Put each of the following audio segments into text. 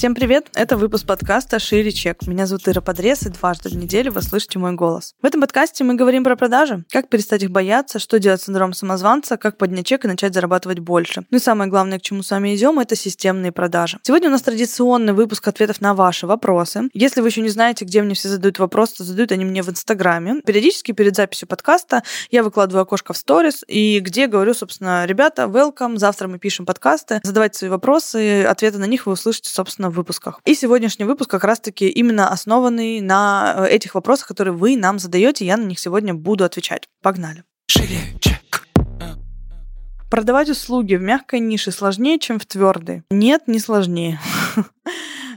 Всем привет! Это выпуск подкаста «Шире чек». Меня зовут Ира Подрез, и дважды в неделю вы слышите мой голос. В этом подкасте мы говорим про продажи, как перестать их бояться, что делать с синдромом самозванца, как поднять чек и начать зарабатывать больше. Ну и самое главное, к чему с вами идем, это системные продажи. Сегодня у нас традиционный выпуск ответов на ваши вопросы. Если вы еще не знаете, где мне все задают вопросы, то задают они мне в Инстаграме. Периодически перед записью подкаста я выкладываю окошко в сторис, и где говорю, собственно, ребята, welcome, завтра мы пишем подкасты, задавайте свои вопросы, ответы на них вы услышите, собственно, в выпусках. И сегодняшний выпуск как раз-таки именно основанный на э, этих вопросах, которые вы нам задаете. Я на них сегодня буду отвечать. Погнали. Шире. Продавать услуги в мягкой нише сложнее, чем в твердой? Нет, не сложнее.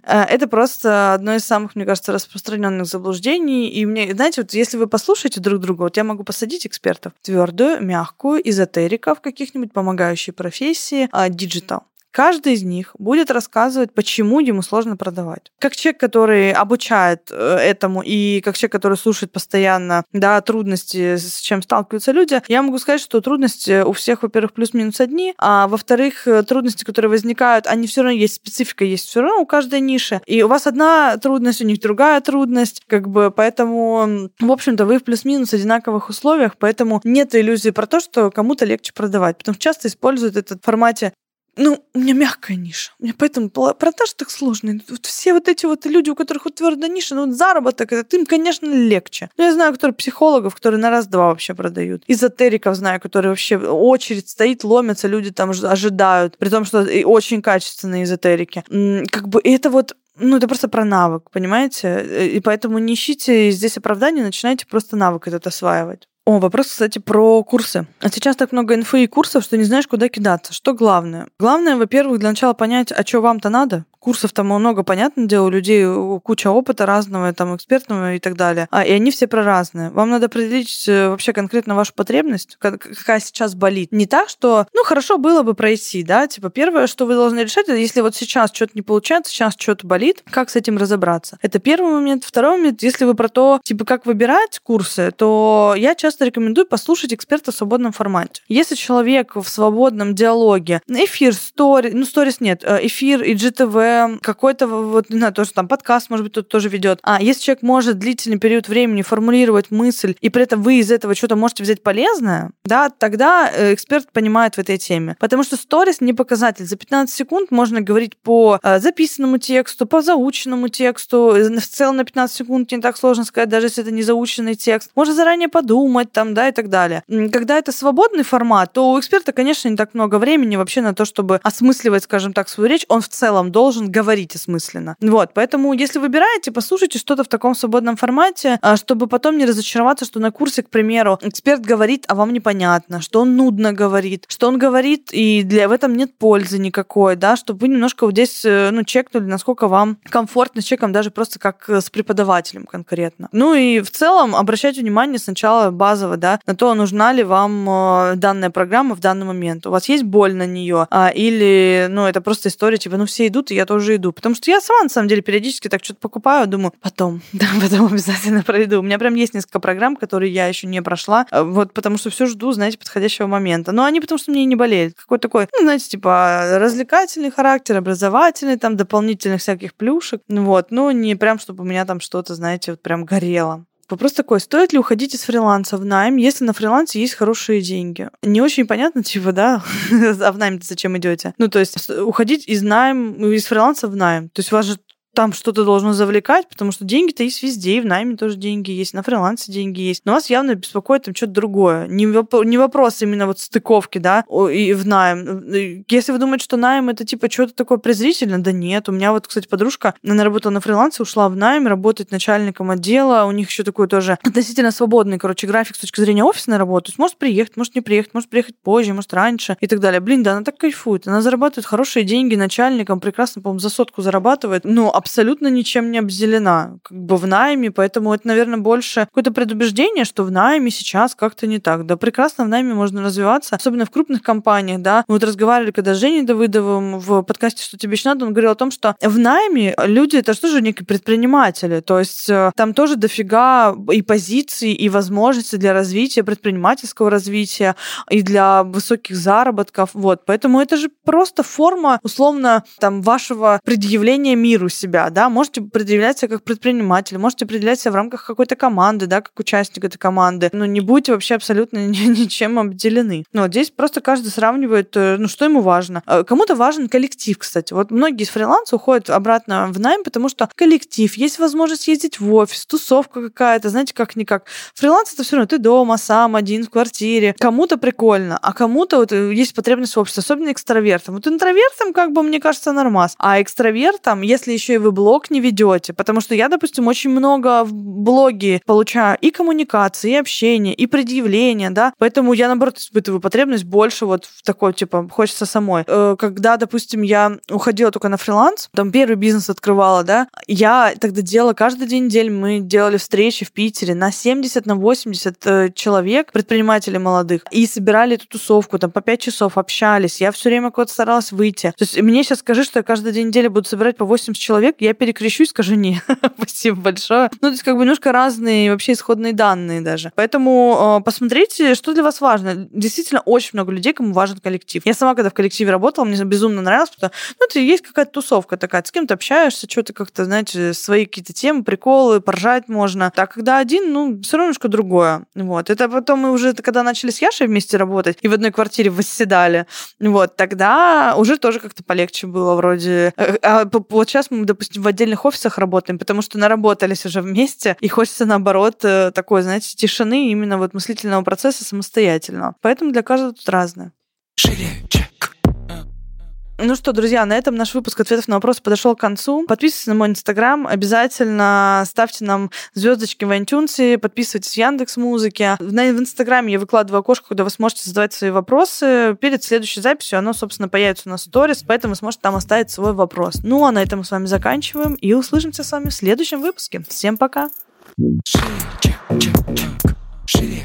Э, Это просто одно из самых, мне кажется, распространенных заблуждений. И мне, знаете, вот если вы послушаете друг друга, вот я могу посадить экспертов твердую, мягкую, эзотериков каких-нибудь, помогающие профессии, а, digital. Каждый из них будет рассказывать, почему ему сложно продавать. Как человек, который обучает э, этому, и как человек, который слушает постоянно да, трудности, с чем сталкиваются люди, я могу сказать, что трудности у всех, во-первых, плюс-минус одни, а во-вторых, э, трудности, которые возникают, они все равно есть, специфика есть все равно у каждой ниши. И у вас одна трудность, у них другая трудность, как бы, поэтому, в общем-то, вы в плюс-минус одинаковых условиях, поэтому нет иллюзии про то, что кому-то легче продавать. Потому что часто используют это в формате ну, у меня мягкая ниша. У меня поэтому продаж так сложный. Вот все вот эти вот люди, у которых вот твердая ниша, ну, вот заработок, это им, конечно, легче. Но я знаю, которые психологов, которые на раз-два вообще продают. Эзотериков знаю, которые вообще очередь стоит, ломятся, люди там ожидают. При том, что и очень качественные эзотерики. Как бы это вот ну, это просто про навык, понимаете? И поэтому не ищите здесь оправдания, начинайте просто навык этот осваивать. О, вопрос, кстати, про курсы. А сейчас так много инфы и курсов, что не знаешь, куда кидаться. Что главное? Главное, во-первых, для начала понять, а что вам-то надо, курсов там много, понятное дело, у людей куча опыта разного, там, экспертного и так далее. А, и они все про разные. Вам надо определить э, вообще конкретно вашу потребность, какая сейчас болит. Не так, что, ну, хорошо было бы пройти, да, типа, первое, что вы должны решать, это если вот сейчас что-то не получается, сейчас что-то болит, как с этим разобраться. Это первый момент. Второй момент, если вы про то, типа, как выбирать курсы, то я часто рекомендую послушать эксперта в свободном формате. Если человек в свободном диалоге, эфир, стори, ну, сторис нет, э, эфир и GTV, какой-то вот, не знаю, тоже там подкаст, может быть, тут тоже ведет. А если человек может длительный период времени формулировать мысль, и при этом вы из этого что-то можете взять полезное, да, тогда э, эксперт понимает в этой теме. Потому что сторис не показатель. За 15 секунд можно говорить по э, записанному тексту, по заученному тексту. В целом на 15 секунд не так сложно сказать, даже если это не заученный текст. Можно заранее подумать там, да, и так далее. Когда это свободный формат, то у эксперта, конечно, не так много времени вообще на то, чтобы осмысливать, скажем так, свою речь. Он в целом должен говорить осмысленно. Вот, поэтому, если выбираете, послушайте что-то в таком свободном формате, а, чтобы потом не разочароваться, что на курсе, к примеру, эксперт говорит, а вам непонятно, что он нудно говорит, что он говорит, и для в этом нет пользы никакой, да, чтобы вы немножко вот здесь, э, ну, чекнули, насколько вам комфортно с человеком, даже просто как э, с преподавателем конкретно. Ну и в целом обращайте внимание сначала базово, да, на то, нужна ли вам э, данная программа в данный момент. У вас есть боль на нее, а, или, ну, это просто история, типа, ну, все идут, и я тоже иду. Потому что я сама, на самом деле, периодически так что-то покупаю, думаю, потом, да, потом обязательно пройду. У меня прям есть несколько программ, которые я еще не прошла, э, вот потому что все жду, знаете, подходящего момента. Но они потому что мне не болеют. Какой-то такой, ну, знаете, типа развлекательный характер, образовательный, там, дополнительных всяких плюшек. Ну вот, но не прям, чтобы у меня там что-то, знаете, вот прям горело. Вопрос такой, стоит ли уходить из фриланса в найм, если на фрилансе есть хорошие деньги? Не очень понятно, типа, да, а в найм зачем идете? Ну, то есть уходить из найм, из фриланса в найм. То есть у вас же там что-то должно завлекать, потому что деньги-то есть везде, и в найме тоже деньги есть, на фрилансе деньги есть. Но вас явно беспокоит там что-то другое. Не, воп- не вопрос именно вот стыковки, да, и в найм. Если вы думаете, что найм это типа что-то такое презрительное, да нет. У меня вот, кстати, подружка, она работала на фрилансе, ушла в найм, работает начальником отдела, у них еще такой тоже относительно свободный, короче, график с точки зрения офисной работы. То есть может приехать, может не приехать, может приехать позже, может раньше и так далее. Блин, да она так кайфует. Она зарабатывает хорошие деньги начальником, прекрасно, по-моему, за сотку зарабатывает. Ну, а абсолютно ничем не обделена, как бы в найме, поэтому это, наверное, больше какое-то предубеждение, что в найме сейчас как-то не так. Да прекрасно в найме можно развиваться, особенно в крупных компаниях, да. Мы вот разговаривали когда с Женей Давыдовым в подкасте «Что тебе еще надо», он говорил о том, что в найме люди это что же некие предприниматели, то есть э, там тоже дофига и позиций, и возможностей для развития, предпринимательского развития, и для высоких заработков, вот. Поэтому это же просто форма, условно, там, вашего предъявления миру себя, да, можете предъявлять себя как предприниматель, можете определять себя в рамках какой-то команды, да, как участник этой команды, но не будете вообще абсолютно ничем обделены. Но здесь просто каждый сравнивает, э, ну, что ему важно. Э, кому-то важен коллектив, кстати. Вот многие из фриланса уходят обратно в найм, потому что коллектив, есть возможность ездить в офис, тусовка какая-то, знаете, как-никак. Фриланс это все равно ты дома, сам, один, в квартире. Кому-то прикольно, а кому-то вот э, есть потребность в обществе, особенно экстравертам. Вот интровертам, как бы, мне кажется, нормас. А экстравертам, если еще и вы блог не ведете, потому что я, допустим, очень много в блоге получаю и коммуникации, и общения, и предъявления, да, поэтому я, наоборот, испытываю потребность больше вот в такой, типа, хочется самой. Э, когда, допустим, я уходила только на фриланс, там первый бизнес открывала, да, я тогда делала каждый день недель, мы делали встречи в Питере на 70, на 80 э, человек, предпринимателей молодых, и собирали эту тусовку, там по 5 часов общались, я все время куда-то старалась выйти. То есть мне сейчас скажи, что я каждый день недели буду собирать по 80 человек, я перекрещусь, скажу не. Спасибо большое. Ну, то есть как бы немножко разные вообще исходные данные даже. Поэтому э, посмотрите, что для вас важно. Действительно, очень много людей, кому важен коллектив. Я сама, когда в коллективе работала, мне безумно нравилось, потому что ну, это есть какая-то тусовка такая, с кем то общаешься, что-то как-то, знаете, свои какие-то темы, приколы, поржать можно. А когда один, ну, все равно немножко другое. Вот. Это потом мы уже, когда начали с Яшей вместе работать и в одной квартире восседали, вот, тогда уже тоже как-то полегче было вроде. Э, а вот сейчас мы, допустим, в отдельных офисах работаем, потому что наработались уже вместе, и хочется, наоборот, э, такой, знаете, тишины именно вот мыслительного процесса самостоятельно. Поэтому для каждого тут разное. Шире. Ну что, друзья, на этом наш выпуск ответов на вопросы подошел к концу. Подписывайтесь на мой инстаграм, обязательно ставьте нам звездочки в iTunes, подписывайтесь в Яндекс Музыке. В инстаграме я выкладываю окошко, куда вы сможете задавать свои вопросы. Перед следующей записью оно, собственно, появится у нас в сторис, поэтому вы сможете там оставить свой вопрос. Ну а на этом мы с вами заканчиваем и услышимся с вами в следующем выпуске. Всем пока! Шире,